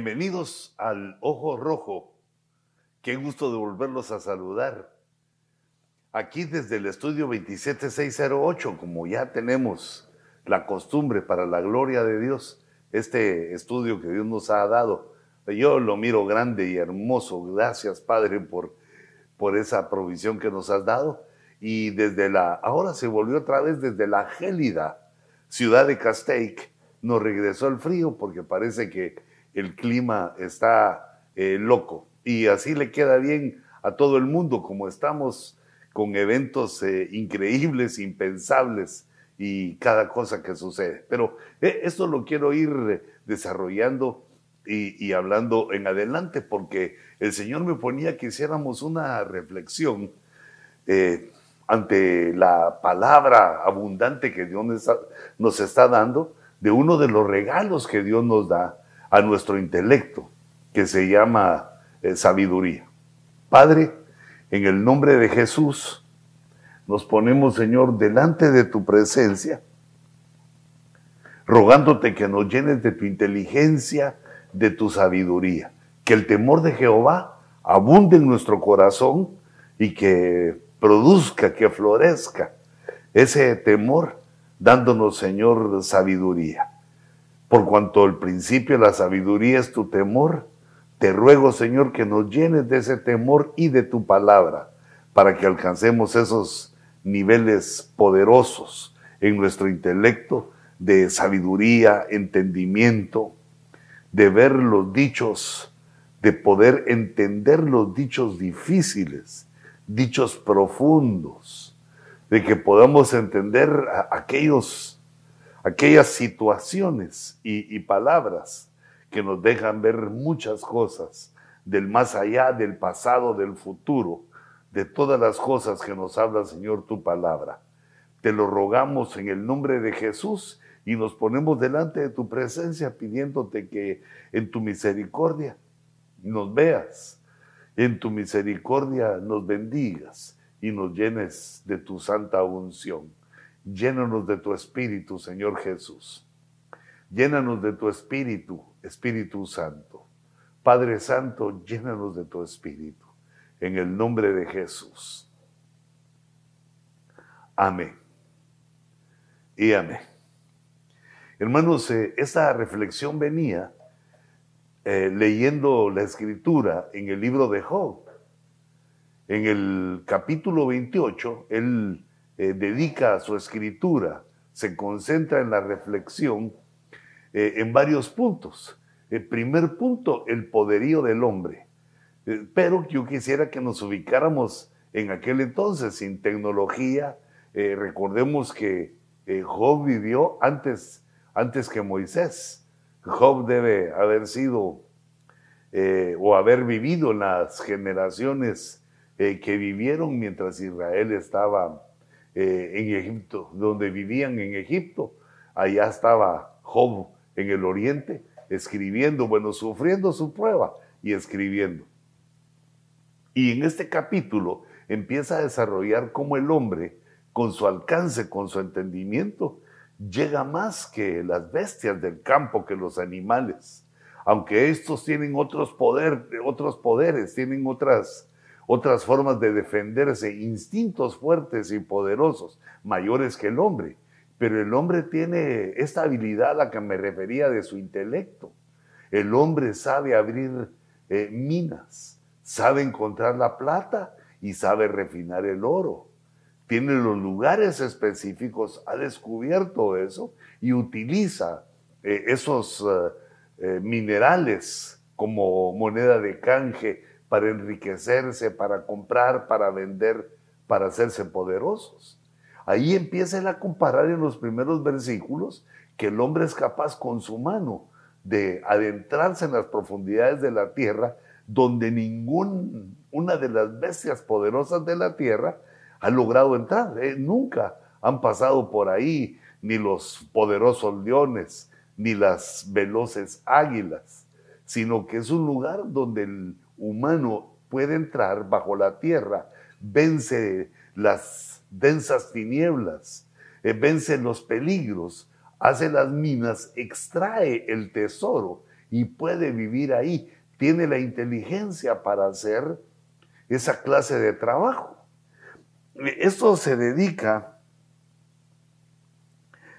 Bienvenidos al Ojo Rojo. Qué gusto de volverlos a saludar. Aquí desde el estudio 27608, como ya tenemos la costumbre para la gloria de Dios, este estudio que Dios nos ha dado. Yo lo miro grande y hermoso. Gracias, Padre, por, por esa provisión que nos has dado. Y desde la, ahora se volvió otra vez desde la gélida ciudad de Castaic, nos regresó el frío porque parece que el clima está eh, loco y así le queda bien a todo el mundo como estamos con eventos eh, increíbles, impensables y cada cosa que sucede. Pero eh, esto lo quiero ir desarrollando y, hablando en adelante porque el Señor me ponía que hiciéramos una reflexión ante la palabra abundante que Dios nos está dando de uno de los regalos que Dios nos da a nuestro intelecto, que se llama eh, sabiduría. Padre, en el nombre de Jesús, nos ponemos, Señor, delante de tu presencia, rogándote que nos llenes de tu inteligencia, de tu sabiduría, que el temor de Jehová abunde en nuestro corazón y que produzca, que florezca ese temor, dándonos, Señor, sabiduría. Por cuanto el principio de la sabiduría es tu temor, te ruego, Señor, que nos llenes de ese temor y de tu palabra, para que alcancemos esos niveles poderosos en nuestro intelecto de sabiduría, entendimiento, de ver los dichos, de poder entender los dichos difíciles, dichos profundos, de que podamos entender aquellos aquellas situaciones y, palabras que nos dejan ver muchas cosas del más allá, del pasado, del futuro, de todas las cosas que nos habla, Señor, tu palabra. Te lo rogamos en el nombre de Jesús y nos ponemos delante de tu presencia pidiéndote que en tu misericordia nos veas, en tu misericordia nos bendigas y nos llenes de tu santa unción. Llénanos de tu espíritu, Señor Jesús. Llénanos de tu espíritu, Espíritu Santo. Padre Santo, llénanos de tu espíritu. En el nombre de Jesús. Amén. Y amén. Hermanos, eh, esta reflexión venía eh, leyendo la escritura en el libro de Job. En el capítulo 28, él eh, dedica su escritura, se concentra en la reflexión eh, en varios puntos. El primer punto, el poderío del hombre. Eh, pero yo quisiera que nos ubicáramos en aquel entonces, sin tecnología. recordemos que Job vivió antes, antes que Moisés. Job debe haber sido o haber vivido en las generaciones que vivieron mientras Israel estaba eh, en Egipto, donde vivían en Egipto. Allá estaba Job en el oriente, escribiendo, bueno, sufriendo su prueba y escribiendo. Y en este capítulo empieza a desarrollar cómo el hombre, con su alcance, con su entendimiento, llega más que las bestias del campo, que los animales. Aunque estos tienen otros, poder, otros poderes, tienen otras otras formas de defenderse, instintos fuertes y poderosos, mayores que el hombre. Pero el hombre tiene esta habilidad a la que me refería de su intelecto. El hombre sabe abrir eh, minas, sabe encontrar la plata y sabe refinar el oro. Tiene los lugares específicos, ha descubierto eso y utiliza eh, esos eh, minerales como moneda de canje para enriquecerse, para comprar, para vender, para hacerse poderosos. Ahí empieza a comparar en los primeros versículos que el hombre es capaz con su mano de adentrarse en las profundidades de la tierra donde ninguna de las bestias poderosas de la tierra ha logrado entrar. Eh, nunca han pasado por ahí ni los poderosos leones, ni las veloces águilas, sino que es un lugar donde el humano puede entrar bajo la tierra, vence las densas tinieblas, eh, vence los peligros, hace las minas, extrae el tesoro y puede vivir ahí. Tiene la inteligencia para hacer esa clase de trabajo. Esto se dedica,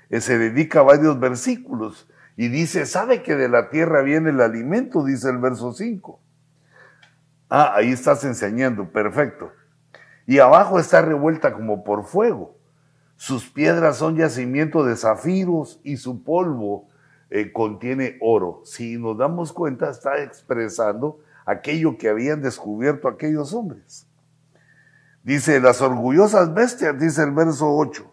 eh, se dedica a varios versículos y dice, sabe que de la tierra viene el alimento, dice el verso 5. Ah, ahí estás enseñando, perfecto. Y abajo está revuelta como por fuego. Sus piedras son yacimiento de zafiros y su polvo eh, contiene oro. Si nos damos cuenta, está expresando aquello que habían descubierto aquellos hombres. Dice, las orgullosas bestias, dice el verso 8,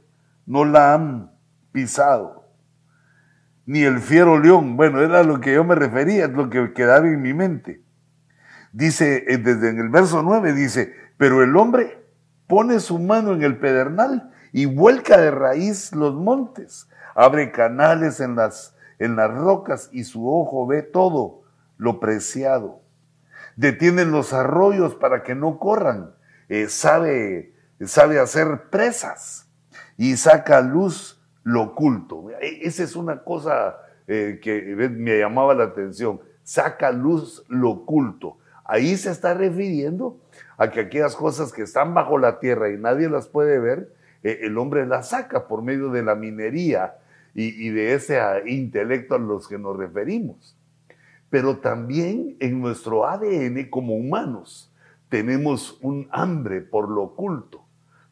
no la han pisado, ni el fiero león. Bueno, era lo que yo me refería, es lo que quedaba en mi mente. Dice, eh, desde en el verso 9 dice, pero el hombre pone su mano en el pedernal y vuelca de raíz los montes, abre canales en las, en las rocas y su ojo ve todo lo preciado. Detienen los arroyos para que no corran, eh, sabe, sabe hacer presas y saca a luz lo oculto. E, esa es una cosa eh, que me llamaba la atención. Saca a luz lo oculto. Ahí se está refiriendo a que aquellas cosas que están bajo la tierra y nadie las puede ver, eh, el hombre la saca por medio de la minería y, de ese ah, intelecto a los que nos referimos. Pero también en nuestro ADN como humanos tenemos un hambre por lo oculto.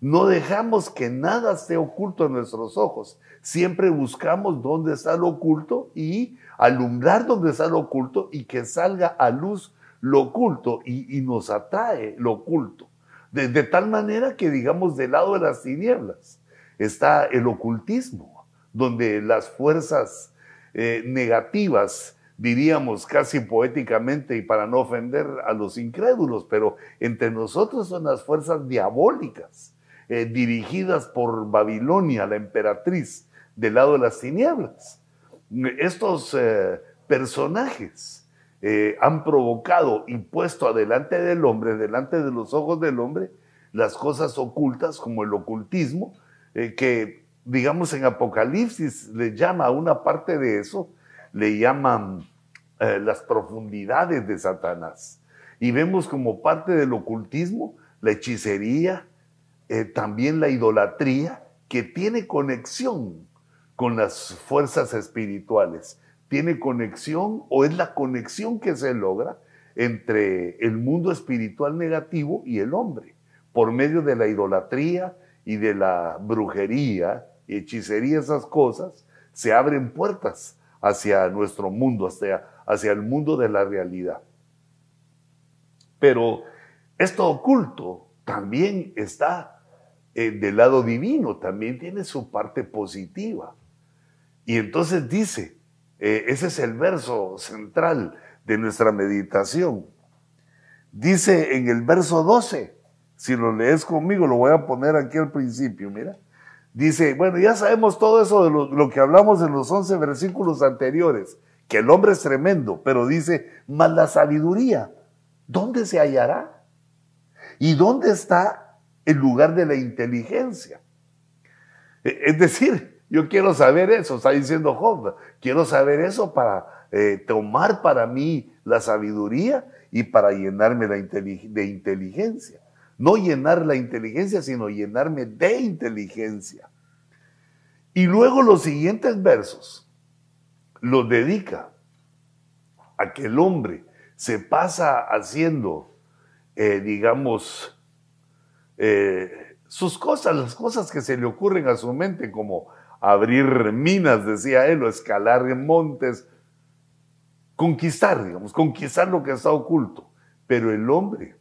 No dejamos que nada esté oculto en nuestros ojos. Siempre buscamos dónde está lo oculto y alumbrar dónde está lo oculto y que salga a luz lo oculto y, nos atrae lo oculto. De, tal manera que, digamos, del lado de las tinieblas está el ocultismo, donde las fuerzas eh, negativas, diríamos casi poéticamente y para no ofender a los incrédulos, pero entre nosotros son las fuerzas diabólicas, eh, dirigidas por Babilonia, la emperatriz, del lado de las tinieblas. Estos eh, personajes eh, han provocado y puesto adelante del hombre, delante de los ojos del hombre, las cosas ocultas como el ocultismo, eh, que digamos en Apocalipsis le llama a una parte de eso, le llaman eh, las profundidades de Satanás. Y vemos como parte del ocultismo la hechicería, también la idolatría, que tiene conexión con las fuerzas espirituales tiene conexión o es la conexión que se logra entre el mundo espiritual negativo y el hombre, por medio de la idolatría y de la brujería hechicería, esas cosas, se abren puertas hacia nuestro mundo, hacia, hacia el mundo de la realidad. Pero esto oculto también está eh, del lado divino, también tiene su parte positiva. Y entonces dice, eh, ese es el verso central de nuestra meditación. Dice en el verso 12, si lo lees conmigo, lo voy a poner aquí al principio, mira. Dice, bueno, ya sabemos todo eso de lo, que hablamos en los 11 versículos anteriores, que el hombre es tremendo, pero dice, más la sabiduría, ¿dónde se hallará? ¿Y dónde está el lugar de la inteligencia? E, es decir, yo quiero saber eso, está diciendo Job. Quiero saber eso para eh, tomar para mí la sabiduría y para llenarme de inteligencia. No llenar la inteligencia, sino llenarme de inteligencia. Y luego los siguientes versos los dedica a que el hombre se pasa haciendo, eh, digamos, eh, sus cosas, las cosas que se le ocurren a su mente, como abrir minas, decía él, o escalar montes, conquistar, digamos, conquistar lo que está oculto. Pero el hombre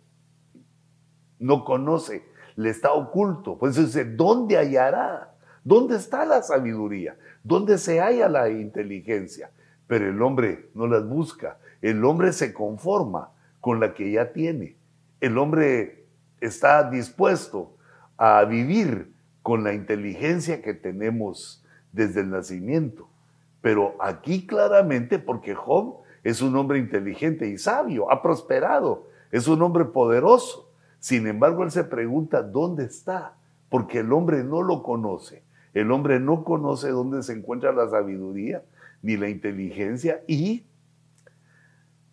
no conoce, le está oculto. Pues dice, ¿dónde hallará? ¿Dónde está la sabiduría? ¿Dónde se halla la inteligencia? Pero el hombre no las busca. El hombre se conforma con la que ya tiene. El hombre está dispuesto a vivir con la inteligencia que tenemos desde el nacimiento. Pero aquí claramente, porque Job es un hombre inteligente y sabio, ha prosperado, es un hombre poderoso. Sin embargo, él se pregunta, ¿dónde está? Porque el hombre no lo conoce. El hombre no conoce dónde se encuentra la sabiduría ni la inteligencia y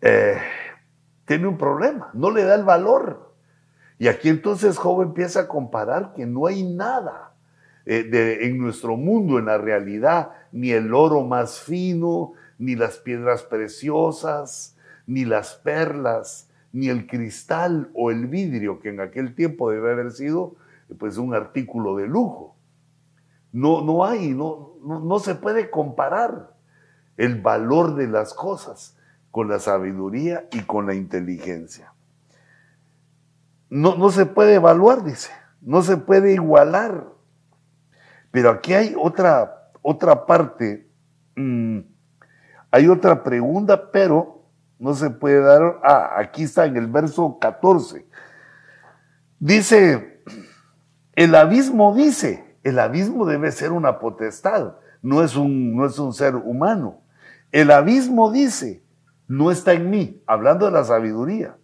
eh, tiene un problema, no le da el valor. Y aquí entonces Job empieza a comparar que no hay nada eh, en nuestro mundo, en la realidad, ni el oro más fino, ni las piedras preciosas, ni las perlas, ni el cristal o el vidrio, que en aquel tiempo debe haber sido pues un artículo de lujo. No, no hay, no, no, se puede comparar el valor de las cosas con la sabiduría y con la inteligencia. No, no se puede evaluar, dice, no se puede igualar. Pero aquí hay otra, otra parte, mm, hay otra pregunta, pero no se puede dar. Ah, aquí está en el verso 14. Dice, el abismo dice, el abismo debe ser una potestad, no es un, no es un ser humano. El abismo dice, no está en mí, hablando de la sabiduría.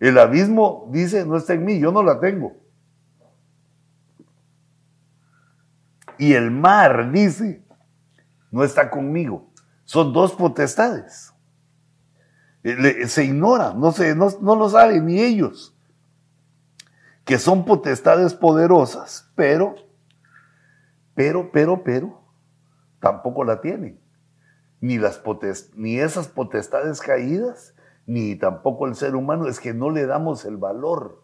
El abismo dice, no está en mí, yo no la tengo. Y el mar dice, no está conmigo. Son dos potestades. Eh, se ignora, no, se, no, no lo saben ni ellos que son potestades poderosas, pero, pero, pero, pero, tampoco la tienen. Ni, las ni esas potestades caídas, ni tampoco el ser humano, es que no le damos el valor.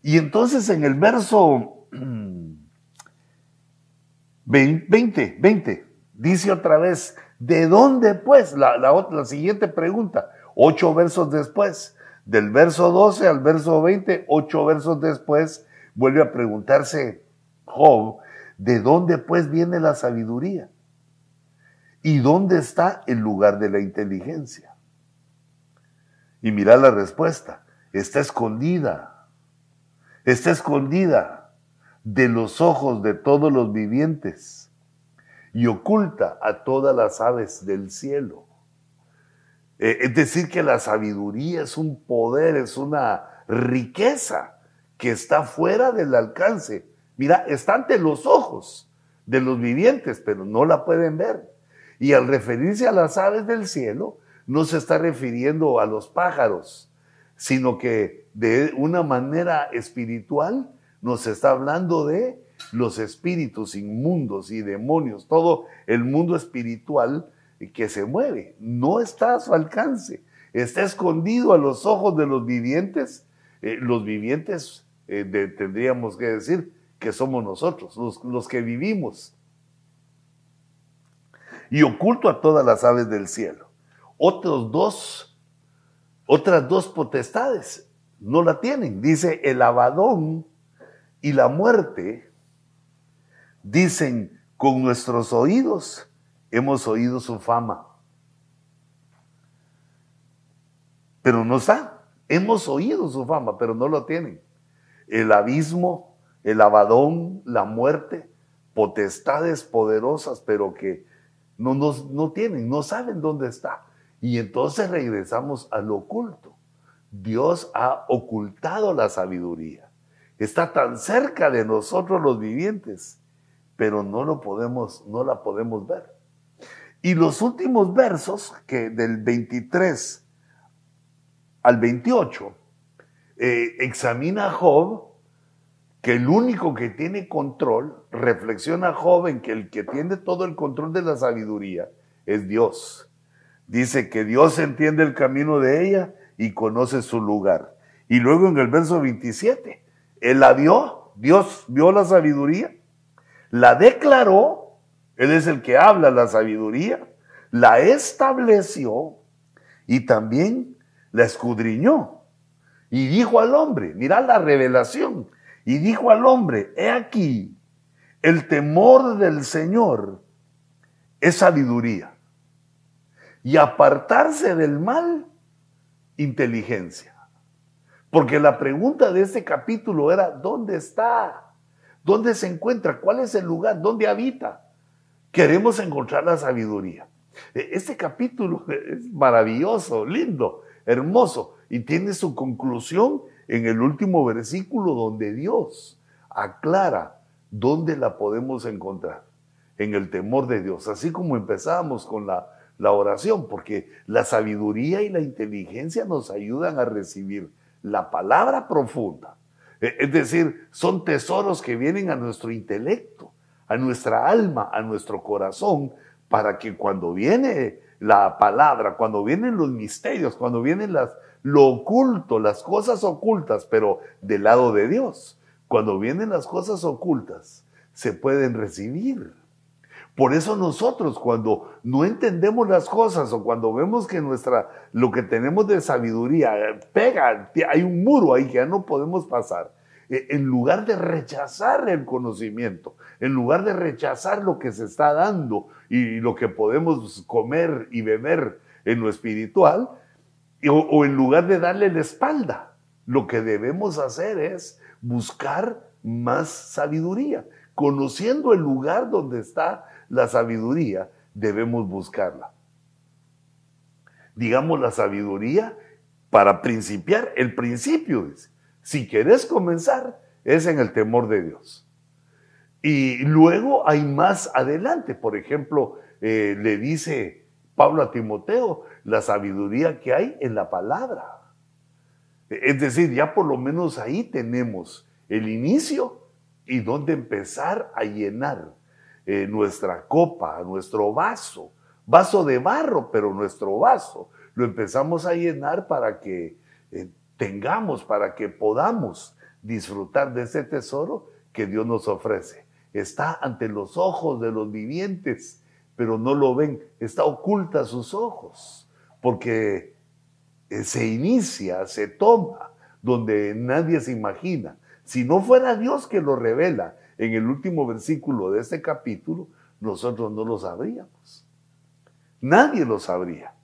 Y entonces en el verso 20, 20, dice otra vez, ¿de dónde pues? La, la, la siguiente pregunta, ocho versos después, del verso 12 al verso 20, ocho versos después, vuelve a preguntarse Job, ¿de dónde pues viene la sabiduría? ¿Y dónde está el lugar de la inteligencia? Y mira la respuesta, está escondida, está escondida de los ojos de todos los vivientes y oculta a todas las aves del cielo. Eh, es decir, que la sabiduría es un poder, es una riqueza que está fuera del alcance. Mira, está ante los ojos de los vivientes, pero no la pueden ver. Y al referirse a las aves del cielo, no se está refiriendo a los pájaros, sino que de una manera espiritual nos está hablando de los espíritus inmundos y demonios, todo el mundo espiritual que se mueve, no está a su alcance, está escondido a los ojos de los vivientes. Eh, los vivientes eh, tendríamos que decir que somos nosotros, los que vivimos. Y oculto a todas las aves del cielo. Otros dos, otras dos potestades no la tienen. Dice el abadón y la muerte, dicen con nuestros oídos hemos oído su fama. Pero no está. Hemos oído su fama, pero no lo tienen. El abismo, el abadón, la muerte, potestades poderosas, pero que no, no tienen, no saben dónde está. Y entonces regresamos al oculto. Dios ha ocultado la sabiduría. Está tan cerca de nosotros los vivientes, pero no lo podemos, no la podemos ver. Y los últimos versos, que del 23 al 28, eh, examina a Job, que el único que tiene control, reflexiona a Job en que el que tiene todo el control de la sabiduría es Dios. Dice que Dios entiende el camino de ella y conoce su lugar. Y luego en el verso 27, Él la vio, Dios vio la sabiduría, la declaró él es el que habla la sabiduría, la estableció y también la escudriñó. Y dijo al hombre, mira la revelación, y dijo al hombre, he aquí, el temor del Señor es sabiduría. Y apartarse del mal, inteligencia. Porque la pregunta de este capítulo era, ¿dónde está? ¿Dónde se encuentra? ¿Cuál es el lugar? ¿Dónde habita? Queremos encontrar la sabiduría. E, este capítulo es maravilloso, lindo, hermoso y tiene su conclusión en el último versículo donde Dios aclara dónde la podemos encontrar, en el temor de Dios. Así como empezamos con la la oración, porque la sabiduría y la inteligencia nos ayudan a recibir la palabra profunda. E, es decir, son tesoros que vienen a nuestro intelecto, a nuestra alma, a nuestro corazón, para que cuando viene la palabra, cuando vienen los misterios, cuando vienen las, lo oculto, las cosas ocultas, pero del lado de Dios, cuando vienen las cosas ocultas, se pueden recibir. Por eso nosotros cuando no entendemos las cosas o cuando vemos que nuestra lo que tenemos de sabiduría eh, pega, hay un muro ahí que ya no podemos pasar. Eh, en lugar de rechazar el conocimiento, en lugar de rechazar lo que se está dando y lo que podemos comer y beber en lo espiritual, o, o en lugar de darle la espalda, lo que debemos hacer es buscar más sabiduría. Conociendo el lugar donde está la sabiduría, debemos buscarla. Digamos la sabiduría para principiar, el principio, dice. Si quieres comenzar, es en el temor de Dios. Y luego hay más adelante, por ejemplo, eh, le dice Pablo a Timoteo, la sabiduría que hay en la palabra. Es decir, ya por lo menos ahí tenemos el inicio y dónde empezar a llenar eh, nuestra copa, nuestro vaso, vaso de barro, pero nuestro vaso, lo empezamos a llenar para que eh, tengamos, para que podamos disfrutar de ese tesoro que Dios nos ofrece. Está ante los ojos de los vivientes, pero no lo ven, está oculta a sus ojos, porque eh, se inicia, se toma donde nadie se imagina. Si no fuera Dios que lo revela en el último versículo de este capítulo, nosotros no lo sabríamos. Nadie lo sabría,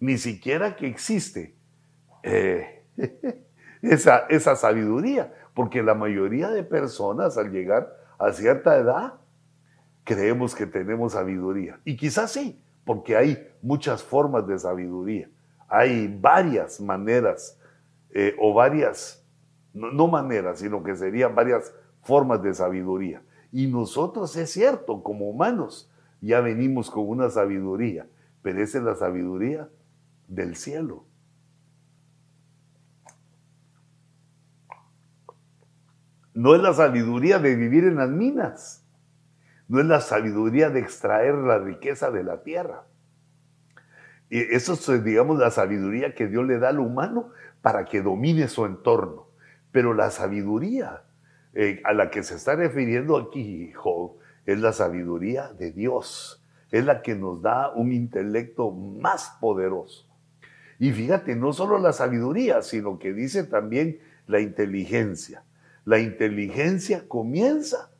ni siquiera que existe eh, esa, esa sabiduría, porque la mayoría de personas al llegar a cierta edad creemos que tenemos sabiduría. Y quizás sí, porque hay muchas formas de sabiduría. Hay varias maneras eh, o varias, no, no maneras, sino que serían varias formas de sabiduría. Y nosotros, es cierto, como humanos, ya venimos con una sabiduría, pero esa es la sabiduría del cielo. No es la sabiduría de vivir en las minas, no es la sabiduría de extraer la riqueza de la tierra. Eso es, digamos, la sabiduría que Dios le da al humano para que domine su entorno. Pero la sabiduría eh, a la que se está refiriendo aquí Job es la sabiduría de Dios. Es la que nos da un intelecto más poderoso. Y fíjate, no solo la sabiduría, sino que dice también la inteligencia. La inteligencia comienza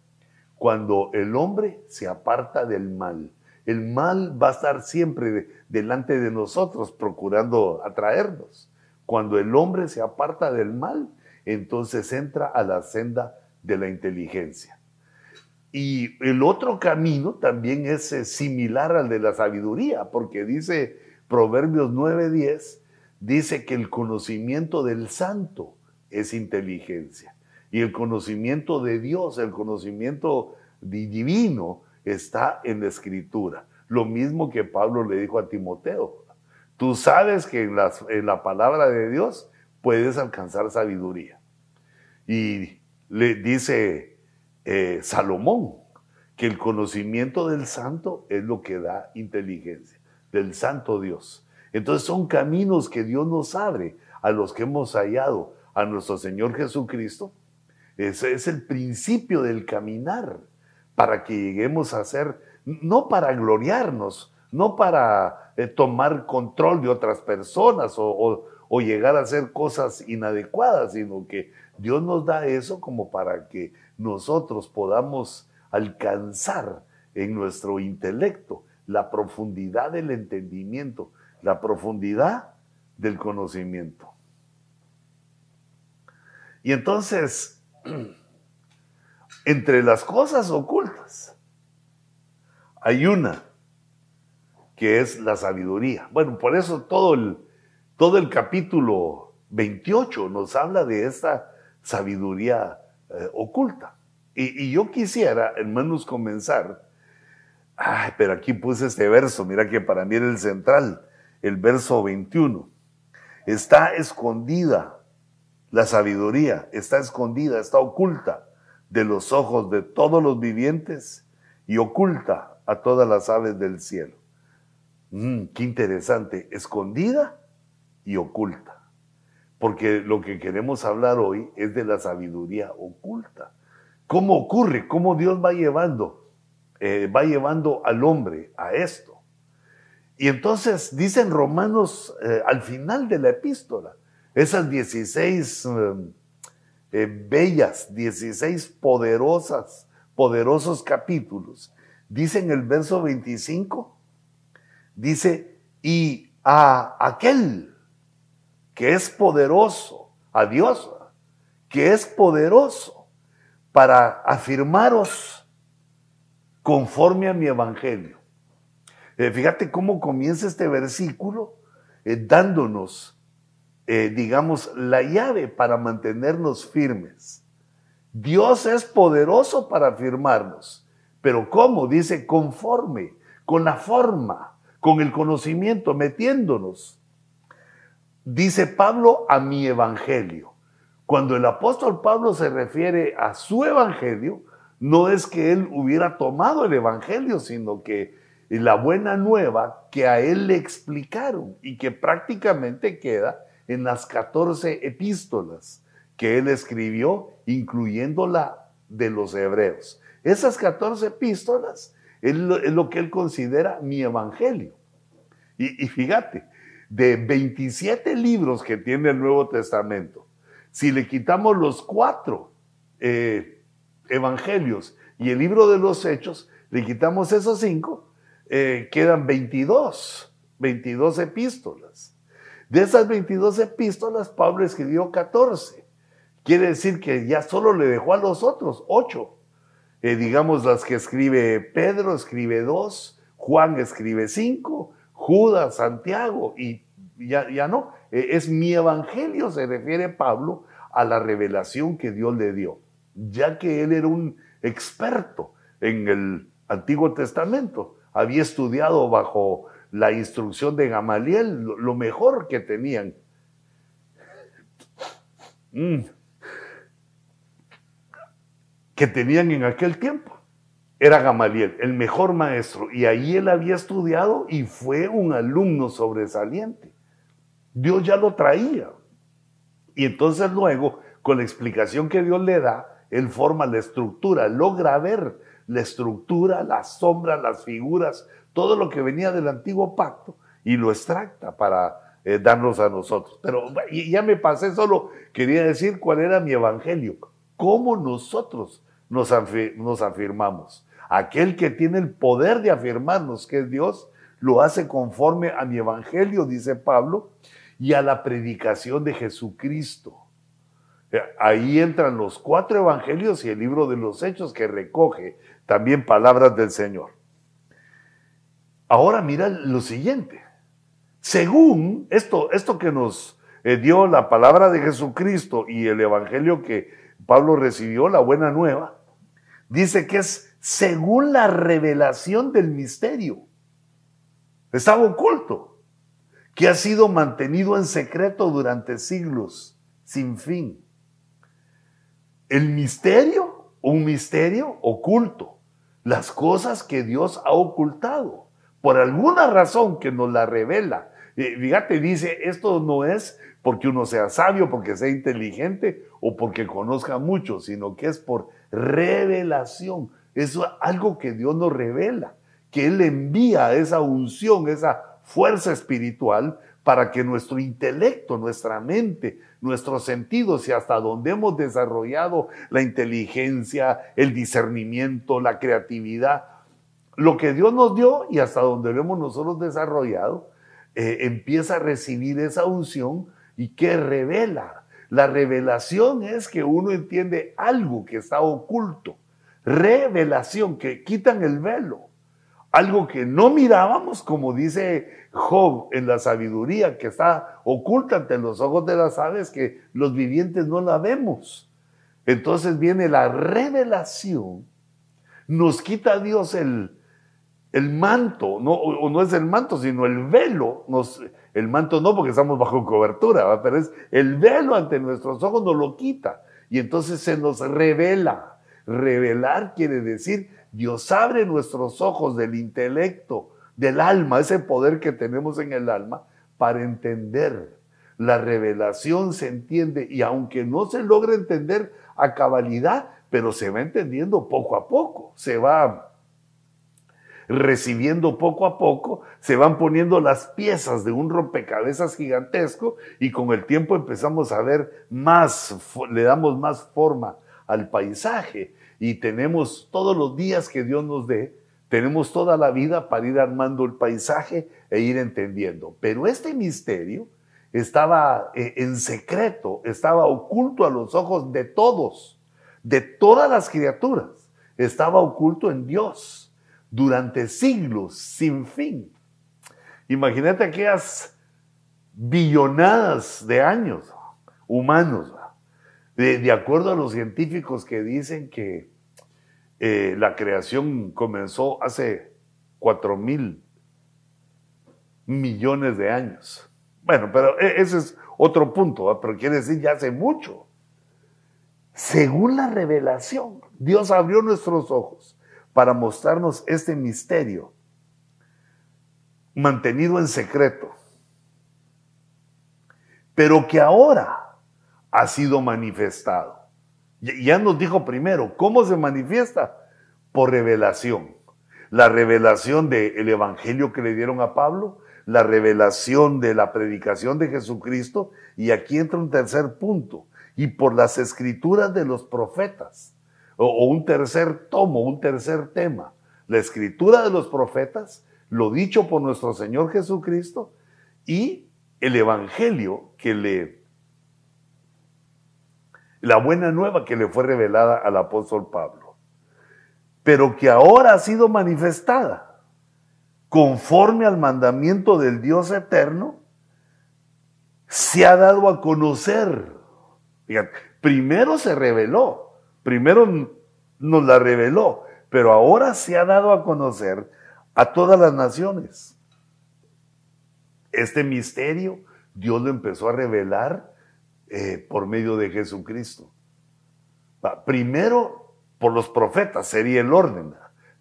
cuando el hombre se aparta del mal. El mal va a estar siempre delante de nosotros procurando atraernos. Cuando el hombre se aparta del mal, entonces entra a la senda de la inteligencia. Y el otro camino también es eh, similar al de la sabiduría, porque dice Proverbios 9:10, dice que el conocimiento del santo es inteligencia. Y el conocimiento de Dios, el conocimiento divino, está en la escritura. Lo mismo que Pablo le dijo a Timoteo. Tú sabes que en, en la palabra de Dios puedes alcanzar sabiduría. Y le dice eh, Salomón que el conocimiento del santo es lo que da inteligencia, del santo Dios. Entonces son caminos que Dios nos abre a los que hemos hallado a nuestro Señor Jesucristo. Ese es el principio del caminar para que lleguemos a ser, no para gloriarnos, no para eh, tomar control de otras personas o, o llegar a hacer cosas inadecuadas, sino que Dios nos da eso como para que nosotros podamos alcanzar en nuestro intelecto la profundidad del entendimiento, la profundidad del conocimiento. Y entonces, entre las cosas ocultas, hay una que es la sabiduría. Bueno, por eso todo el, todo el capítulo 28 nos habla de esta sabiduría eh, oculta. Y, yo quisiera, hermanos, comenzar Ay, pero aquí puse este verso, mira que para mí era el central, el verso 21. Está escondida la sabiduría, está escondida, está oculta de los ojos de todos los vivientes y oculta a todas las aves del cielo. Mm, qué interesante, escondida y oculta. Porque lo que queremos hablar hoy es de la sabiduría oculta. ¿Cómo ocurre? ¿Cómo Dios va llevando, eh, va llevando al hombre a esto? Y entonces dicen Romanos eh, al final de la epístola, esas 16 eh, bellas, 16 poderosas, poderosos capítulos, dicen el verso 25, dice, y a aquel que es poderoso, a Dios, que es poderoso para afirmaros conforme a mi evangelio. Eh, fíjate cómo comienza este versículo eh, dándonos, eh, digamos, la llave para mantenernos firmes. Dios es poderoso para afirmarnos, pero ¿cómo? Dice conforme, con la forma, con el conocimiento, metiéndonos. Dice Pablo a mi evangelio. Cuando el apóstol Pablo se refiere a su evangelio, no es que él hubiera tomado el evangelio, sino que la buena nueva que a él le explicaron y que prácticamente queda en las 14 epístolas que él escribió, incluyendo la de los hebreos. Esas 14 epístolas es lo, que él considera mi evangelio. Y, fíjate, de 27 libros que tiene el Nuevo Testamento, si le quitamos los cuatro eh, evangelios y el libro de los hechos, le quitamos esos cinco, eh, quedan 22, 22 epístolas. De esas 22 epístolas, Pablo escribió 14. Quiere decir que ya solo le dejó a los otros 8. Eh, digamos, las que escribe Pedro, escribe 2, Juan escribe 5, Judas, Santiago, y ya, ya no. Eh, es mi evangelio, se refiere Pablo a la revelación que Dios le dio, ya que él era un experto en el Antiguo Testamento había estudiado bajo la instrucción de Gamaliel lo mejor que tenían. Mm. Que tenían en aquel tiempo. Era Gamaliel, el mejor maestro, y ahí él había estudiado y fue un alumno sobresaliente. Dios ya lo traía. Y entonces luego, con la explicación que Dios le da, él forma la estructura, logra ver la estructura, las sombras, las figuras, todo lo que venía del antiguo pacto y lo extracta para eh, darnos a nosotros. Pero ya me pasé, solo quería decir cuál era mi evangelio, cómo nosotros nos, nos afirmamos. Aquel que tiene el poder de afirmarnos que es Dios, lo hace conforme a mi evangelio, dice Pablo, y a la predicación de Jesucristo. Eh, ahí entran los cuatro evangelios y el libro de los hechos que recoge también palabras del Señor. Ahora mira lo siguiente. Según esto, esto que nos eh, dio la palabra de Jesucristo y el evangelio que Pablo recibió, la buena nueva, dice que es según la revelación del misterio. Estaba oculto, que ha sido mantenido en secreto durante siglos, sin fin. El misterio, un misterio oculto las cosas que Dios ha ocultado, por alguna razón que nos la revela. Fíjate, dice, esto no es porque uno sea sabio, porque sea inteligente o porque conozca mucho, sino que es por revelación. Es algo que Dios nos revela, que Él envía esa unción, esa fuerza espiritual para que nuestro intelecto, nuestra mente, nuestros sentidos y hasta donde hemos desarrollado la inteligencia, el discernimiento, la creatividad, lo que Dios nos dio y hasta donde lo hemos nosotros desarrollado, eh, empieza a recibir esa unción y que revela. La revelación es que uno entiende algo que está oculto. Revelación, que quitan el velo algo que no mirábamos, como dice Job en la sabiduría, que está oculta ante los ojos de las aves, que los vivientes no la vemos. Entonces viene la revelación, nos quita Dios el, el manto, no, o no es el manto, sino el velo, nos, el manto no porque estamos bajo cobertura, pero es el velo ante nuestros ojos nos lo quita y entonces se nos revela. Revelar quiere decir Dios abre nuestros ojos del intelecto, del alma, ese poder que tenemos en el alma para entender. La revelación se entiende y aunque no se logre entender a cabalidad, pero se va entendiendo poco a poco, se va recibiendo poco a poco, se van poniendo las piezas de un rompecabezas gigantesco y con el tiempo empezamos a ver más, le damos más forma al paisaje y tenemos todos los días que Dios nos dé, tenemos toda la vida para ir armando el paisaje e ir entendiendo. Pero este misterio estaba eh, en secreto, estaba oculto a los ojos de todos, de todas las criaturas, estaba oculto en Dios durante siglos sin fin. Imagínate aquellas billonadas de años humanos, de, acuerdo a los científicos que dicen que eh, la creación comenzó hace cuatro mil millones de años. Bueno, pero e, ese es otro punto, pero quiere decir ya hace mucho. Según la revelación, Dios abrió nuestros ojos para mostrarnos este misterio mantenido en secreto, pero que ahora ha sido manifestado. Ya nos dijo primero, ¿cómo se manifiesta? Por revelación. La revelación del Evangelio que le dieron a Pablo, la revelación de la predicación de Jesucristo, y aquí entra un tercer punto, y por las escrituras de los profetas o, un tercer tomo, un tercer tema, la escritura de los profetas, lo dicho por nuestro Señor Jesucristo y el Evangelio que le, la buena nueva que le fue revelada al apóstol Pablo, pero que ahora ha sido manifestada conforme al mandamiento del Dios eterno, se ha dado a conocer. primero se reveló, Primero nos la reveló, pero ahora se ha dado a conocer a todas las naciones. Este misterio Dios lo empezó a revelar eh, por medio de Jesucristo. Primero por los profetas, sería el orden.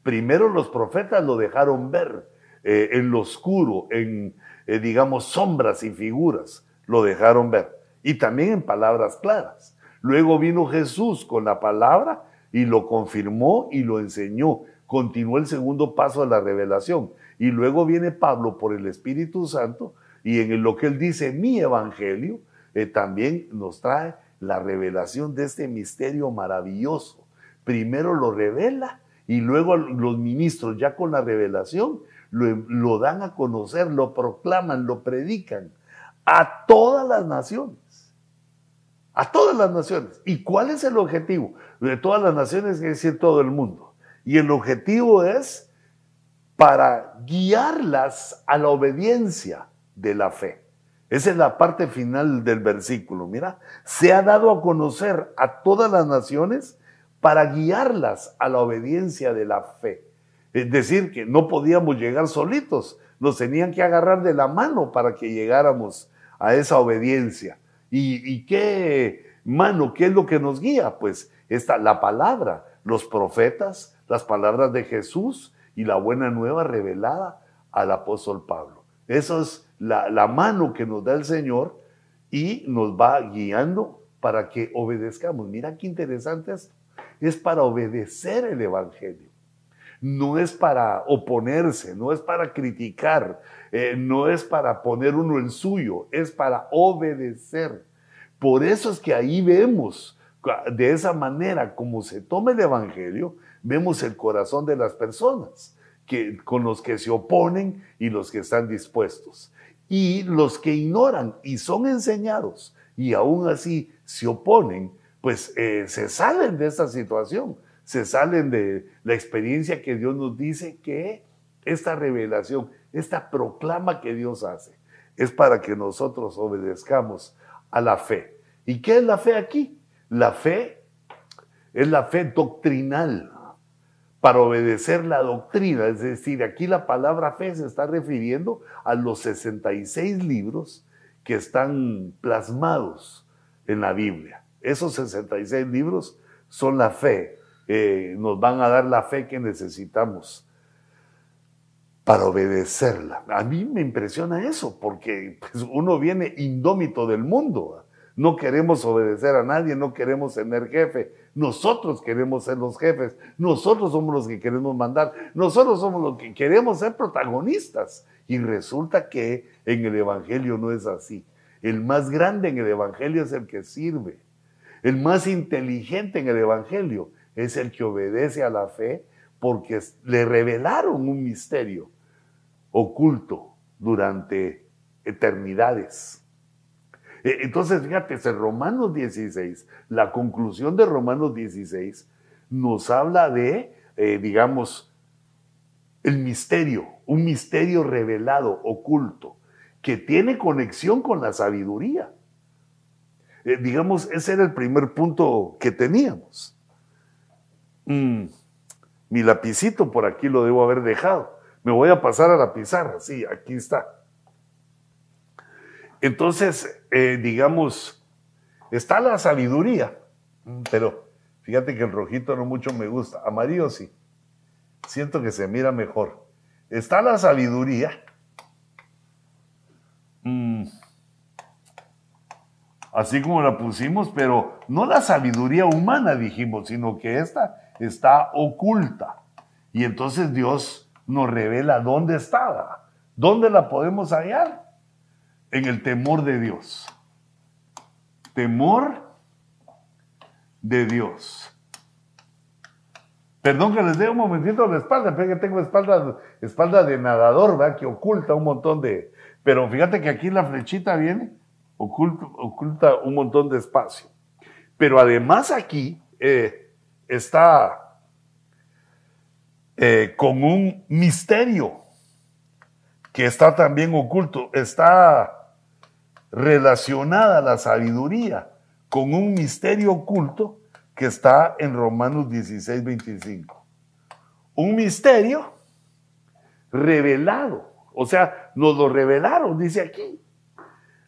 Primero los profetas lo dejaron ver eh, en lo oscuro, en, eh, digamos, sombras y figuras, lo dejaron ver. Y también en palabras claras. Luego vino Jesús con la palabra y lo confirmó y lo enseñó. Continuó el segundo paso de la revelación. Y luego viene Pablo por el Espíritu Santo y en lo que él dice, mi evangelio, eh, también nos trae la revelación de este misterio maravilloso. Primero lo revela y luego los ministros ya con la revelación lo, lo dan a conocer, lo proclaman, lo predican a todas las naciones a todas las naciones. ¿Y cuál es el objetivo? De todas las naciones, es decir, todo el mundo. Y el objetivo es para guiarlas a la obediencia de la fe. Esa es la parte final del versículo. Mira, se ha dado a conocer a todas las naciones para guiarlas a la obediencia de la fe. Es decir, que no podíamos llegar solitos, nos tenían que agarrar de la mano para que llegáramos a esa obediencia. ¿Y, qué mano, qué es lo que nos guía? Pues esta, la palabra, los profetas, las palabras de Jesús y la buena nueva revelada al apóstol Pablo. Esa es la, la mano que nos da el Señor y nos va guiando para que obedezcamos. Mira qué interesante es. Es para obedecer el Evangelio. No es para oponerse, no es para criticar, eh, no es para poner uno el suyo, es para obedecer. Por eso es que ahí vemos, de esa manera como se toma el Evangelio, vemos el corazón de las personas, que, con los que se oponen y los que están dispuestos. Y los que ignoran y son enseñados y aún así se oponen, pues eh, se salen de esta situación, se salen de la experiencia que Dios nos dice que esta revelación esta proclama que Dios hace es para que nosotros obedezcamos a la fe. ¿Y qué es la fe aquí? La fe es la fe doctrinal. Para obedecer la doctrina. Es decir, aquí la palabra fe se está refiriendo a los 66 libros que están plasmados en la Biblia. Esos 66 libros son la fe, eh, nos van a dar la fe que necesitamos para obedecerla. A mí me impresiona eso, porque pues, uno viene indómito del mundo. No queremos obedecer a nadie, no queremos tener jefe. Nosotros queremos ser los jefes. Nosotros somos los que queremos mandar. Nosotros somos los que queremos ser protagonistas. Y resulta que en el Evangelio no es así. El más grande en el Evangelio es el que sirve. El más inteligente en el Evangelio es el que obedece a la fe porque le revelaron un misterio oculto durante eternidades. E, entonces, fíjate, en Romanos 16, la conclusión de Romanos 16 nos habla de, eh, digamos, el misterio, un misterio revelado, oculto, que tiene conexión con la sabiduría. Eh, digamos, ese era el primer punto que teníamos. Mm, mi lapicito por aquí lo debo haber dejado. Me voy a pasar a la pizarra, sí, aquí está. Entonces, eh, digamos, está la sabiduría, pero fíjate que el rojito no mucho me gusta, amarillo sí, siento que se mira mejor. Está la sabiduría. Mm, así como la pusimos, pero no la sabiduría humana, dijimos, sino que esta está oculta. Y entonces Dios nos revela dónde estaba. ¿Dónde la podemos hallar? En el temor de Dios. Temor de Dios. Perdón que les dé un momentito la espalda, pero que tengo espalda, espalda de nadador, ¿verdad? Que oculta un montón de... Pero fíjate que aquí la flechita viene, oculta, oculta un montón de espacio. Pero además aquí eh, está eh, con un misterio que está también oculto, está relacionada la sabiduría con un misterio oculto que está en Romanos 16, 25. Un misterio revelado, o sea, nos lo revelaron, dice aquí.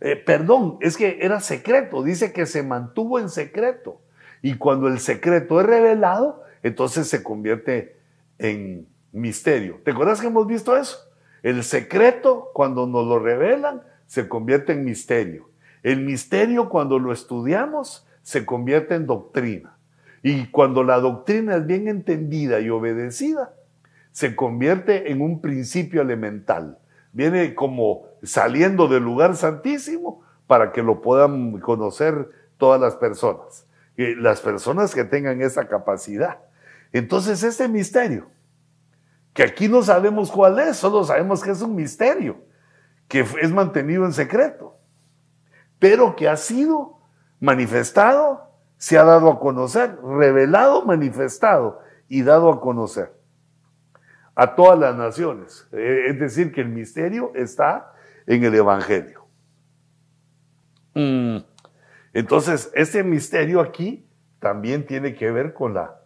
Eh, perdón, es que era secreto, dice que se mantuvo en secreto. Y cuando el secreto es revelado, entonces se convierte en misterio. ¿Te acuerdas que hemos visto eso? El secreto, cuando nos lo revelan, se convierte en misterio. El misterio, cuando lo estudiamos, se convierte en doctrina. Y cuando la doctrina es bien entendida y obedecida, se convierte en un principio elemental. Viene como saliendo del lugar santísimo para que lo puedan conocer todas las personas. las personas que tengan esa capacidad. Entonces, este misterio, que aquí no sabemos cuál es, solo sabemos que es un misterio, que es mantenido en secreto, pero que ha sido manifestado, se ha dado a conocer, revelado, manifestado y dado a conocer a todas las naciones. Eh, es decir, que el misterio está en el Evangelio. Mm. Entonces, este misterio aquí también tiene que ver con la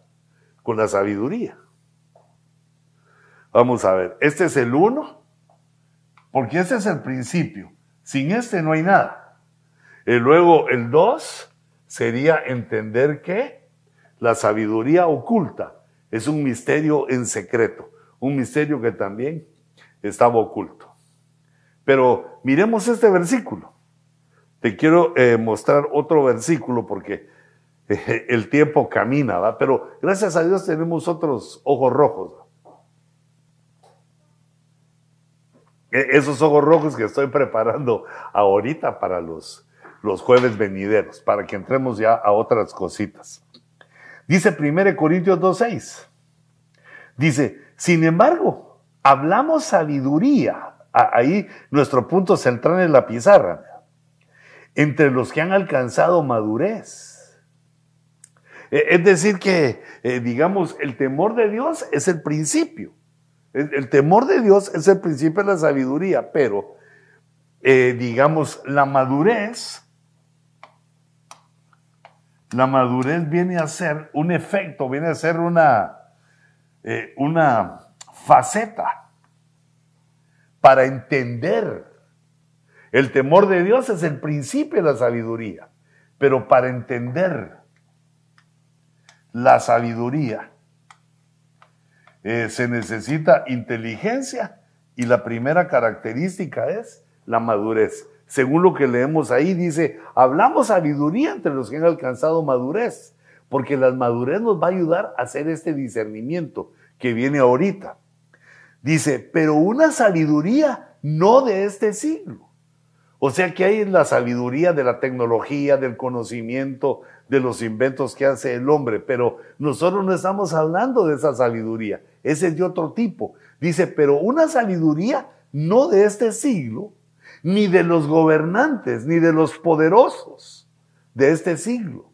con la sabiduría. Vamos a ver, este es el uno, porque este es el principio. Sin este no hay nada. Y luego el dos sería entender que la sabiduría oculta es un misterio en secreto, un misterio que también estaba oculto. Pero miremos este versículo. Te quiero eh, mostrar otro versículo porque el tiempo camina, ¿va? Pero gracias a Dios tenemos otros ojos rojos. Esos ojos rojos que estoy preparando ahorita para los, los jueves venideros, para que entremos ya a otras cositas. Dice 1 Corintios 2.6. Dice, sin embargo, hablamos sabiduría. Ahí nuestro punto central en la pizarra. Entre los que han alcanzado madurez eh, es decir, que, eh, digamos, el temor de Dios es el principio. El, temor de Dios es el principio de la sabiduría, pero, eh, digamos, la madurez, la madurez viene a ser un efecto, viene a ser una, eh, una faceta para entender. El temor de Dios es el principio de la sabiduría, pero para entender la sabiduría eh, se necesita inteligencia y la primera característica es la madurez. Según lo que leemos ahí, dice, hablamos sabiduría entre los que han alcanzado madurez, porque la madurez nos va a ayudar a hacer este discernimiento que viene ahorita. Dice, pero una sabiduría no de este siglo. O sea que hay la sabiduría de la tecnología, del conocimiento, de los inventos que hace el hombre, pero nosotros no estamos hablando de esa sabiduría, ese es de otro tipo. Dice, pero una sabiduría no de este siglo, ni de los gobernantes, ni de los poderosos de este siglo,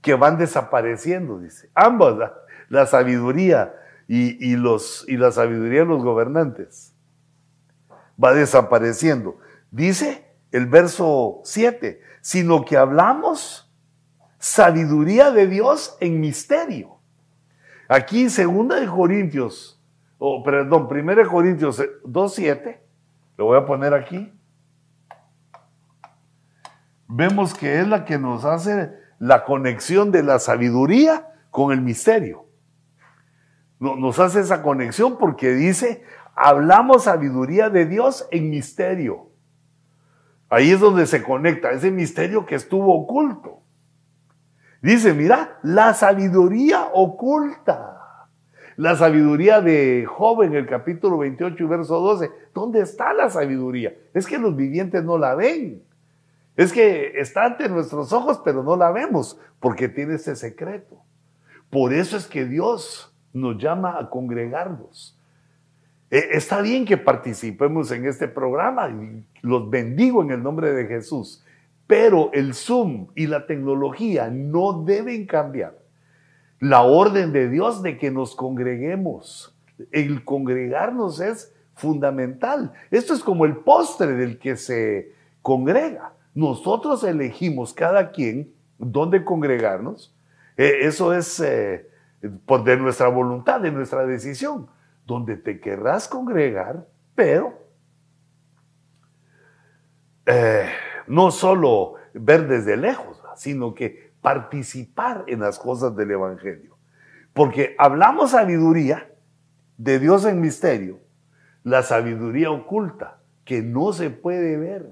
que van desapareciendo, dice. Ambas, la sabiduría y, los, la sabiduría de los gobernantes. Va desapareciendo. Dice el verso 7, sino que hablamos sabiduría de Dios en misterio. Aquí, segunda de Corintios, o perdón, primera de Corintios 2.7, lo voy a poner aquí. Vemos que es la que nos hace la conexión de la sabiduría con el misterio nos hace esa conexión porque dice, hablamos sabiduría de Dios en misterio. Ahí es donde se conecta ese misterio que estuvo oculto. Dice, mira, la sabiduría oculta. La sabiduría de Job en el capítulo 28 y verso 12. ¿Dónde está la sabiduría? Es que los vivientes no la ven. Es que está ante nuestros ojos, pero no la vemos porque tiene ese secreto. Por eso es que Dios nos llama a congregarnos. E, está bien que participemos en este programa y los bendigo en el nombre de Jesús, pero el Zoom y la tecnología no deben cambiar la orden de Dios de que nos congreguemos. El congregarnos es fundamental. Esto es como el postre del que se congrega. Nosotros elegimos cada quien dónde congregarnos. E, eso es eh, por de nuestra voluntad, de nuestra decisión, donde te querrás congregar, pero eh, no solo ver desde lejos, sino que participar en las cosas del Evangelio. Porque hablamos sabiduría de Dios en misterio, la sabiduría oculta, que no se puede ver,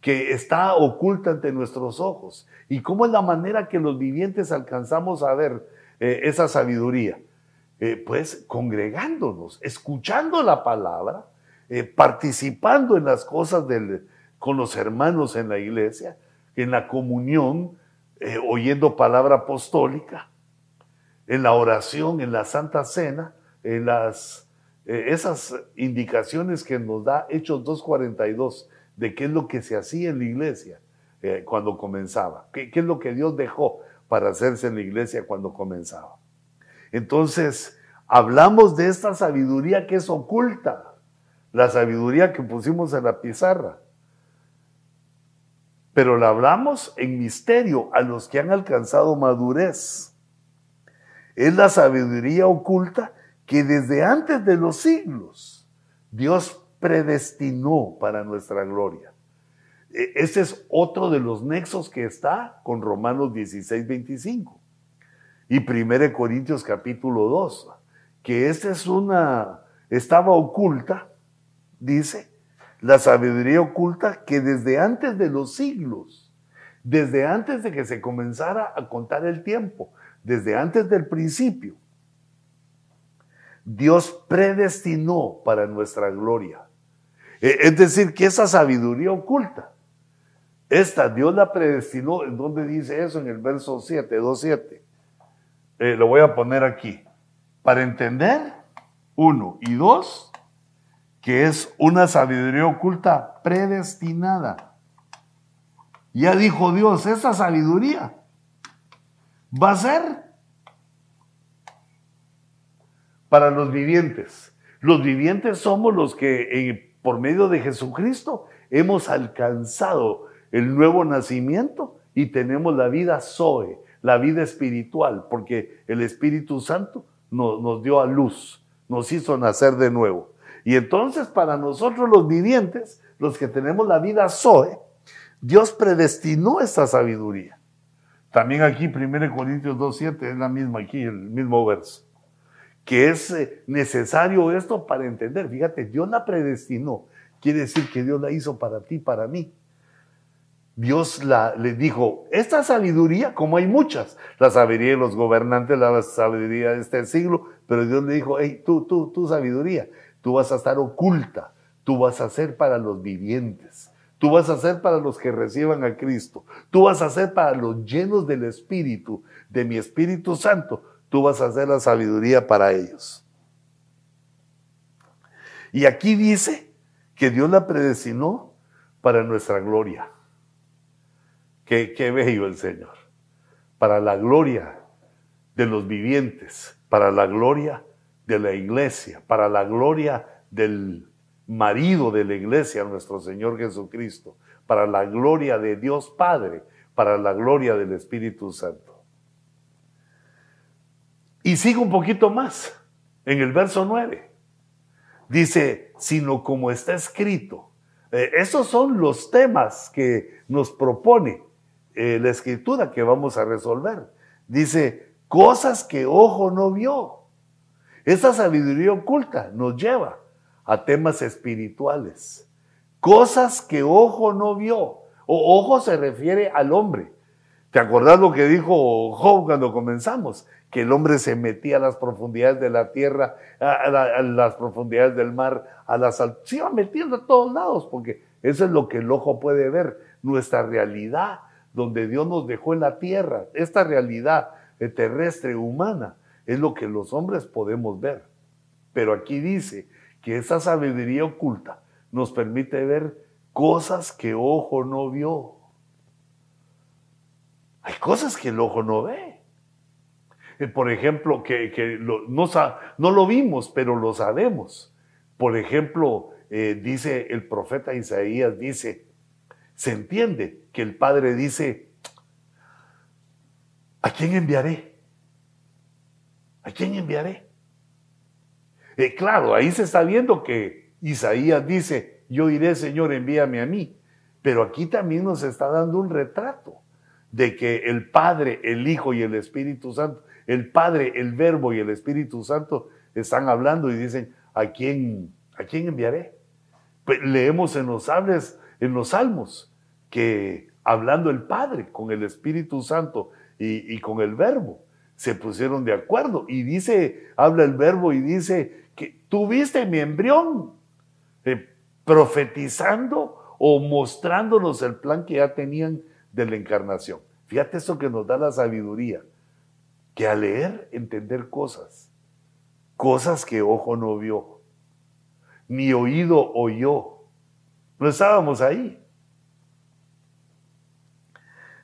que está oculta ante nuestros ojos. ¿Y cómo es la manera que los vivientes alcanzamos a ver eh, esa sabiduría? Eh, pues congregándonos, escuchando la palabra, eh, participando en las cosas del, con los hermanos en la iglesia, en la comunión, oyendo palabra apostólica, en la oración, en la Santa Cena, en las, esas indicaciones que nos da Hechos 2.42 de qué es lo que se hacía en la iglesia cuando comenzaba, qué es lo que Dios dejó para hacerse en la iglesia cuando comenzaba. Entonces, hablamos de esta sabiduría que es oculta, la sabiduría que pusimos en la pizarra. Pero la hablamos en misterio a los que han alcanzado madurez. Es la sabiduría oculta que desde antes de los siglos Dios predestinó para nuestra gloria. E, ese es otro de los nexos que está con Romanos 16, 25 y 1 Corintios capítulo 2, que esta es una, estaba oculta, dice, la sabiduría oculta que desde antes de los siglos, desde antes de que se comenzara a contar el tiempo, desde antes del principio, Dios predestinó para nuestra gloria. E, es decir, que esa sabiduría oculta esta Dios la predestinó. ¿En dónde dice eso? En el verso 7, 2.7. Eh, lo voy a poner aquí. Para entender, uno, y dos, que es una sabiduría oculta predestinada. Ya dijo Dios, esa sabiduría va a ser para los vivientes. Los vivientes somos los que por medio de Jesucristo hemos alcanzado el nuevo nacimiento y tenemos la vida Zoe, la vida espiritual, porque el Espíritu Santo nos, dio a luz, nos hizo nacer de nuevo. Y entonces para nosotros los vivientes, los que tenemos la vida Zoe, Dios predestinó esta sabiduría. También aquí 1 Corintios 2.7 es la misma aquí, el mismo verso. Que es eh, necesario esto para entender. Fíjate, Dios la predestinó. Quiere decir que Dios la hizo para ti, para mí. Dios la, le dijo, esta sabiduría, como hay muchas, la sabiduría de los gobernantes, la sabiduría de este siglo, pero Dios le dijo, hey, tú, tú, tu sabiduría, tú vas a estar oculta, tú vas a ser para los vivientes, tú vas a ser para los que reciban a Cristo, tú vas a ser para los llenos del Espíritu, de mi Espíritu Santo, tú vas a hacer la sabiduría para ellos. Y aquí dice que Dios la predestinó para nuestra gloria. Qué, bello el Señor. Para la gloria de los vivientes, para la gloria de la iglesia, para la gloria del marido de la iglesia, nuestro Señor Jesucristo, para la gloria de Dios Padre, para la gloria del Espíritu Santo. Y sigo un poquito más, en el verso 9. Dice, sino como está escrito. Eh, esos son los temas que nos propone eh, la escritura que vamos a resolver. Dice, cosas que ojo no vio. Esta sabiduría oculta nos lleva a temas espirituales. Cosas que ojo no vio. O ojo se refiere al hombre. ¿Te acordás lo que dijo Job cuando comenzamos? Que el hombre se metía a las profundidades de la tierra, a, las profundidades del mar, a las se iba metiendo a todos lados, porque eso es lo que el ojo puede ver, nuestra realidad, donde Dios nos dejó en la tierra. Esta realidad terrestre, humana, es lo que los hombres podemos ver. Pero aquí dice que esa sabiduría oculta nos permite ver cosas que ojo no vio. Hay cosas que el ojo no ve. Eh, por ejemplo, que, no, no, lo vimos, pero lo sabemos. Por ejemplo, eh, dice el profeta Isaías, dice, se entiende que el Padre dice, ¿a quién enviaré? ¿A quién enviaré? Eh, claro, ahí se está viendo que Isaías dice, yo iré, Señor, envíame a mí. Pero aquí también nos está dando un retrato de que el Padre, el Hijo y el Espíritu Santo, el Padre, el Verbo y el Espíritu Santo están hablando y dicen, ¿a quién, a quién enviaré? Pues leemos en los, en los salmos, que hablando el Padre con el Espíritu Santo y, con el Verbo, se pusieron de acuerdo. Y dice, habla el Verbo y dice que tuviste mi embrión, eh, profetizando o mostrándonos el plan que ya tenían de la encarnación. Fíjate eso que nos da la sabiduría, que al leer entender cosas, cosas que ojo no vio, ni oído oyó, no estábamos ahí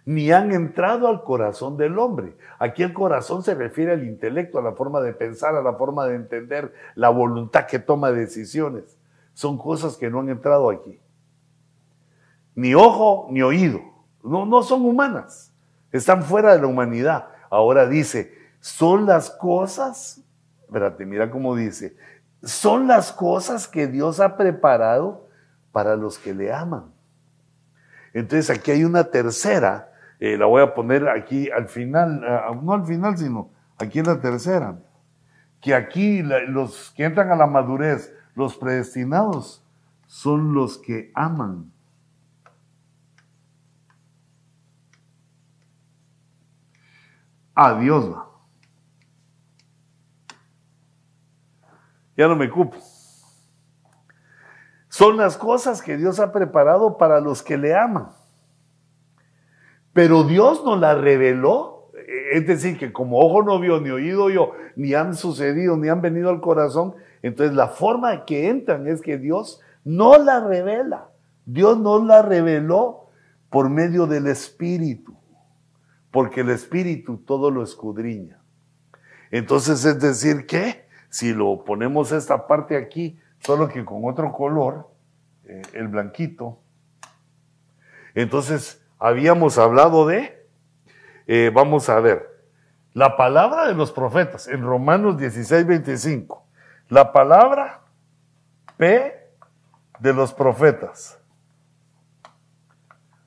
ni han entrado al corazón del hombre. Aquí el corazón se refiere al intelecto, a la forma de pensar, a la forma de entender, la voluntad que toma decisiones. Son cosas que no han entrado aquí. Ni ojo ni oído. No, no son humanas. Están fuera de la humanidad. Ahora dice, son las cosas, espérate, mira cómo dice, son las cosas que Dios ha preparado para los que le aman. Entonces aquí hay una tercera eh, la voy a poner aquí al final, no al final, sino aquí en la tercera. Que aquí los que entran a la madurez, los predestinados, son los que aman. A Dios. Ya no me ocupo. Son las cosas que Dios ha preparado para los que le aman. Pero Dios nos la reveló. Es decir, que como ojo no vio, ni oído yo, ni han sucedido, ni han venido al corazón, entonces la forma que entran es que Dios no la revela. Dios nos la reveló por medio del Espíritu, porque el Espíritu todo lo escudriña. Entonces es decir que si lo ponemos esta parte aquí, solo que con otro color, eh, el blanquito, entonces habíamos hablado de, eh, vamos a ver, La palabra de los profetas, en Romanos 16, 25. La palabra P de los profetas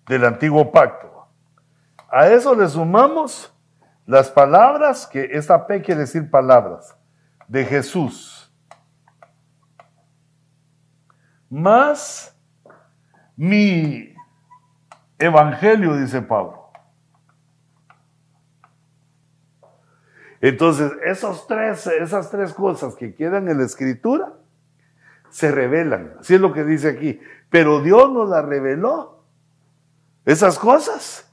del antiguo pacto. A eso le sumamos las palabras, que esta P quiere decir palabras, de Jesús. Más mi evangelio, dice Pablo. Entonces, esos tres, esas tres cosas que quedan en la escritura se revelan. Así es lo que dice aquí. Pero Dios nos las reveló. Esas cosas.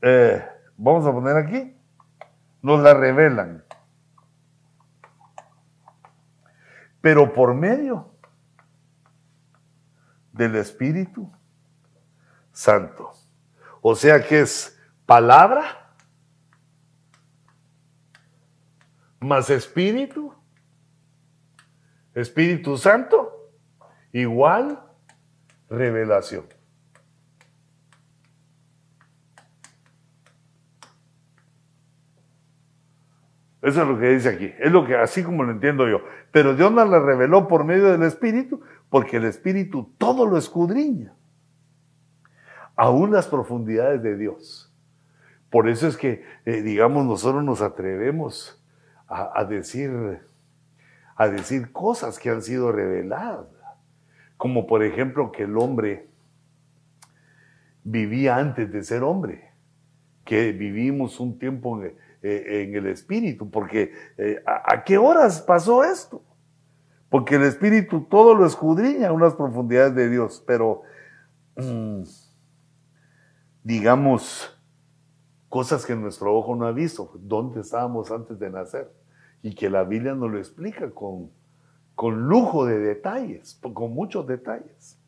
Eh, vamos a poner aquí. Nos las revelan. Pero por medio del Espíritu Santo. O sea que es palabra más Espíritu, Espíritu Santo, igual revelación. Eso es lo que dice aquí. Es lo que así como lo entiendo yo. Pero Dios nos la reveló por medio del Espíritu porque el Espíritu todo lo escudriña, aún las profundidades de Dios. Por eso es que, eh, digamos, nosotros nos atrevemos a, decir, a decir cosas que han sido reveladas, como por ejemplo que el hombre vivía antes de ser hombre, que vivimos un tiempo en, eh, el espíritu, porque eh, ¿a qué horas pasó esto? porque el Espíritu todo lo escudriña unas profundidades de Dios, pero mm, digamos cosas que nuestro ojo no ha visto, dónde estábamos antes de nacer, y que la Biblia nos lo explica con, con lujo de detalles, con muchos detalles.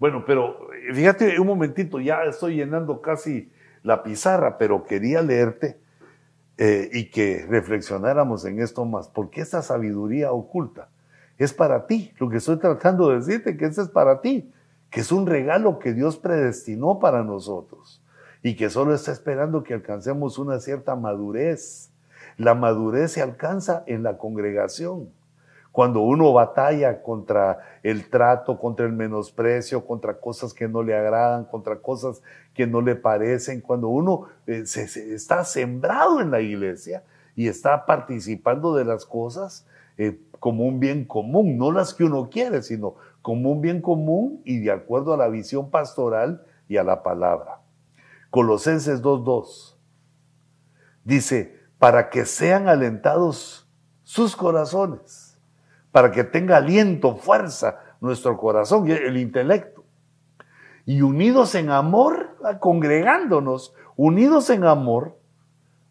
Bueno, pero fíjate un momentito, ya estoy llenando casi la pizarra, pero quería leerte eh, y que reflexionáramos en esto más, porque esta sabiduría oculta es para ti. Lo que estoy tratando de decirte, que ese es para ti, que es un regalo que Dios predestinó para nosotros y que solo está esperando que alcancemos una cierta madurez. La madurez se alcanza en la congregación. Cuando uno batalla contra el trato, contra el menosprecio, contra cosas que no le agradan, contra cosas que no le parecen, cuando uno eh, se, está sembrado en la iglesia y está participando de las cosas eh, como un bien común, no las que uno quiere, sino como un bien común y de acuerdo a la visión pastoral y a la palabra. Colosenses 2.2 dice, para que sean alentados sus corazones para que tenga aliento, fuerza nuestro corazón, el intelecto. Y unidos en amor, congregándonos, unidos en amor,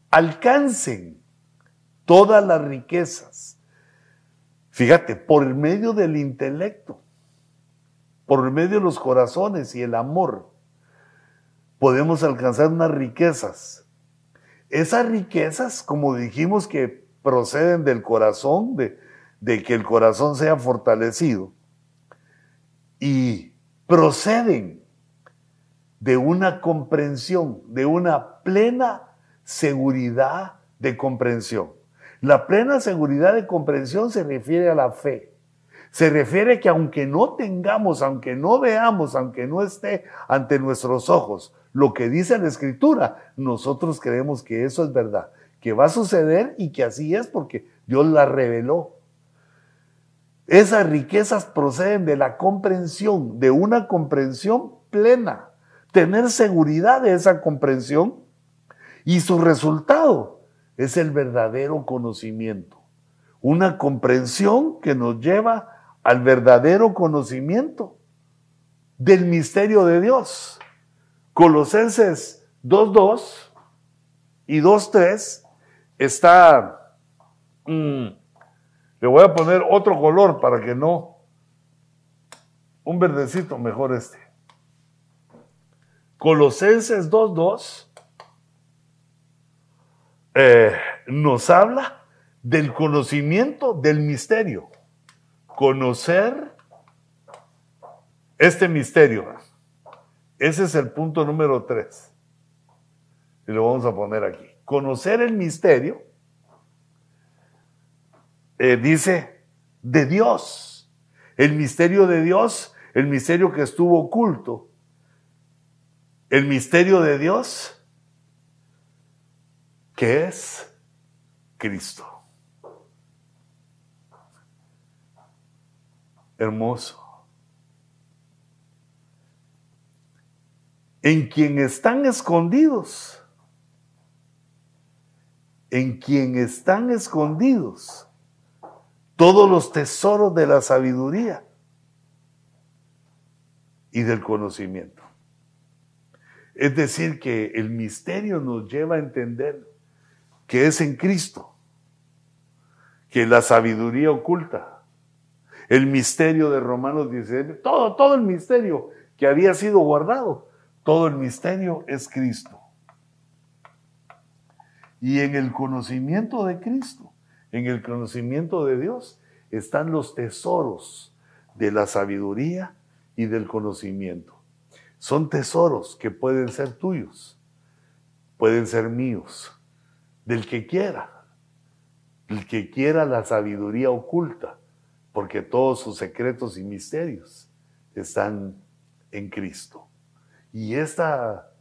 alcancen todas las riquezas. Fíjate, por medio del intelecto, por medio de los corazones y el amor, podemos alcanzar unas riquezas. Esas riquezas, como dijimos que proceden del corazón, de, de que el corazón sea fortalecido y proceden de una comprensión, de una plena seguridad de comprensión. La plena seguridad de comprensión se refiere a la fe. Se refiere que aunque no tengamos, aunque no veamos, aunque no esté ante nuestros ojos lo que dice la escritura, nosotros creemos que eso es verdad, que va a suceder y que así es porque Dios la reveló. Esas riquezas proceden de la comprensión, de una comprensión plena, tener seguridad de esa comprensión y su resultado es el verdadero conocimiento. Una comprensión que nos lleva al verdadero conocimiento del misterio de Dios. Colosenses 2.2 y 2.3 está... Mm, le voy a poner otro color para que no. Un verdecito mejor este. Colosenses 2.2 eh, nos habla del conocimiento del misterio. Conocer este misterio. Ese es el punto número 3. Y lo vamos a poner aquí. Conocer el misterio, eh, dice, de Dios. El misterio de Dios, el misterio que estuvo oculto. El misterio de Dios, que es Cristo. Hermoso. En quien están escondidos en quien están escondidos todos los tesoros de la sabiduría y del conocimiento. Es decir, que el misterio nos lleva a entender que es en Cristo, que la sabiduría oculta, el misterio de Romanos 17, todo, todo el misterio que había sido guardado, todo el misterio es Cristo. Y en el conocimiento de Cristo, en el conocimiento de Dios, están los tesoros de la sabiduría y del conocimiento. Son tesoros que pueden ser tuyos, pueden ser míos, del que quiera, el que quiera la sabiduría oculta, porque todos sus secretos y misterios están en Cristo. Y esta,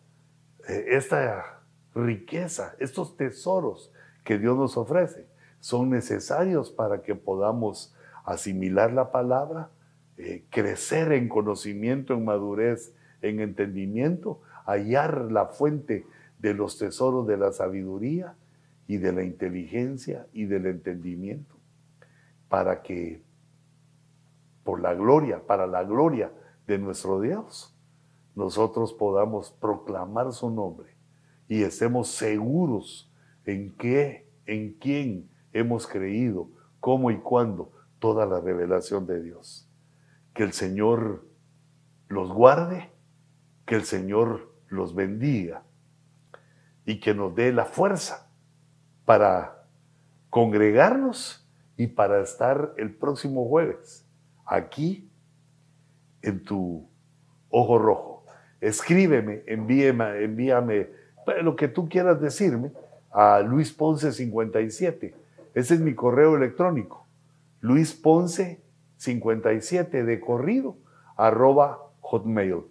eh, esta riqueza, estos tesoros que Dios nos ofrece, son necesarios para que podamos asimilar la palabra, eh, crecer en conocimiento, en madurez, en entendimiento, hallar la fuente de los tesoros de la sabiduría y de la inteligencia y del entendimiento, para que por la gloria, para la gloria de nuestro Dios, nosotros podamos proclamar su nombre y estemos seguros en qué, en quién hemos creído, cómo y cuándo, toda la revelación de Dios. Que el Señor los guarde, que el Señor los bendiga y que nos dé la fuerza para congregarnos y para estar el próximo jueves aquí en tu ojo rojo. Escríbeme, envíame, envíame lo que tú quieras decirme, a Luis Ponce 57. Ese es mi correo electrónico. Luis Ponce 57 de corrido arroba hotmail.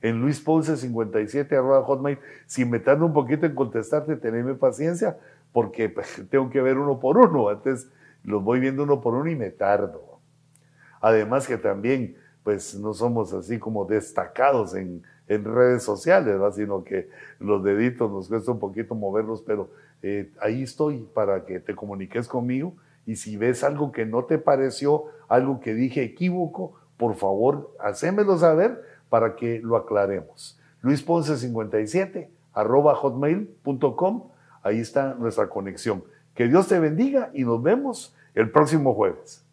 En Luis Ponce 57 arroba hotmail. Si me tardo un poquito en contestarte, teneme paciencia porque pues, tengo que ver uno por uno. Antes los voy viendo uno por uno y me tardo. Además que también pues no somos así como destacados en, en redes sociales, sino que los deditos nos cuesta un poquito moverlos, pero eh, ahí estoy para que te comuniques conmigo y si ves algo que no te pareció, algo que dije equívoco, por favor, hacémelo saber para que lo aclaremos. Luis Ponce 57 arroba hotmail.com, ahí está nuestra conexión. Que Dios te bendiga y nos vemos el próximo jueves.